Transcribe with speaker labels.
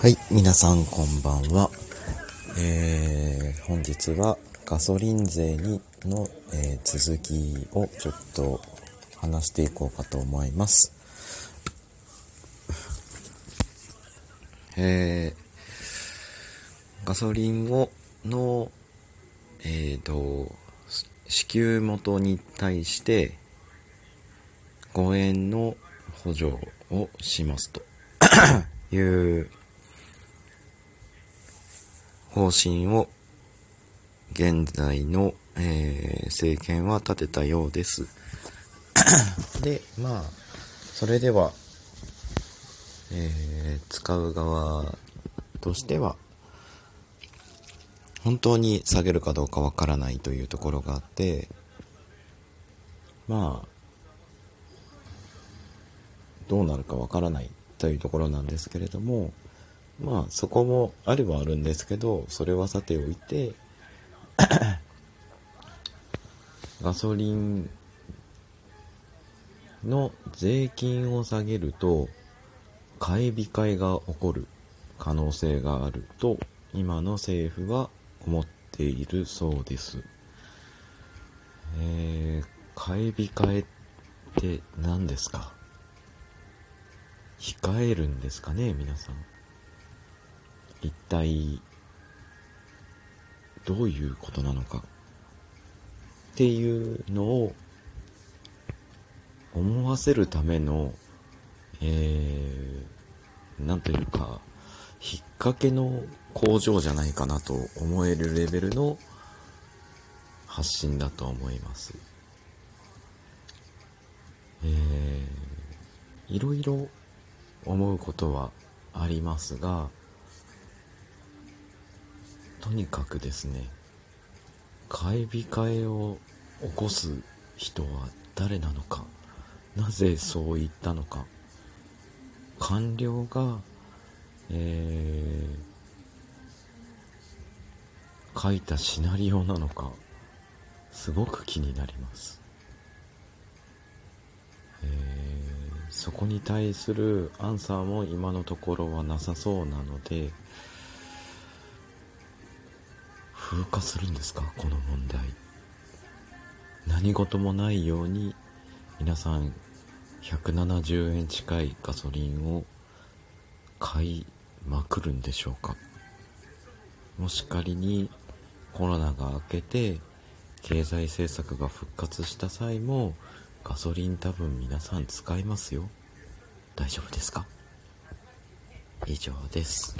Speaker 1: はい、皆さんこんばんは。えー、本日はガソリン税にの、えー続きをちょっと話していこうかと思います。えー、ガソリンを、の、えーと、支給元に対して5円の補助をしますという方針を現在の、えー政権は立てたようです。で、まあ、それでは、えー使う側としては、本当に下げるかどうかわからないというところがあって、まあ、どうなるかわからないというところなんですけれども、まあそこもあるはあるんですけど、それはさておいて、ガソリンの税金を下げると、買い控えが起こる可能性があると、今の政府は思っているそうです。えー、買い控えって何ですか？控えるんですかね皆さん一体どういうことなのかっていうのを思わせるためのえー、なんというか引っ掛けの工場じゃないかなと思えるレベルの発信だと思います。えー、いろいろ思うことはありますがとにかくですね買い控えを起こす人は誰なのかなぜそう言ったのか官僚がえー、書いたシナリオなのかすごく気になります。えーそこに対するアンサーも今のところはなさそうなので風化するんですか？この問題。何事もないように皆さん170円近いガソリンを買いまくるんでしょうか？もし仮にコロナが明けて経済政策が復活した際もガソリン多分皆さん使いますよ。大丈夫ですか？以上です。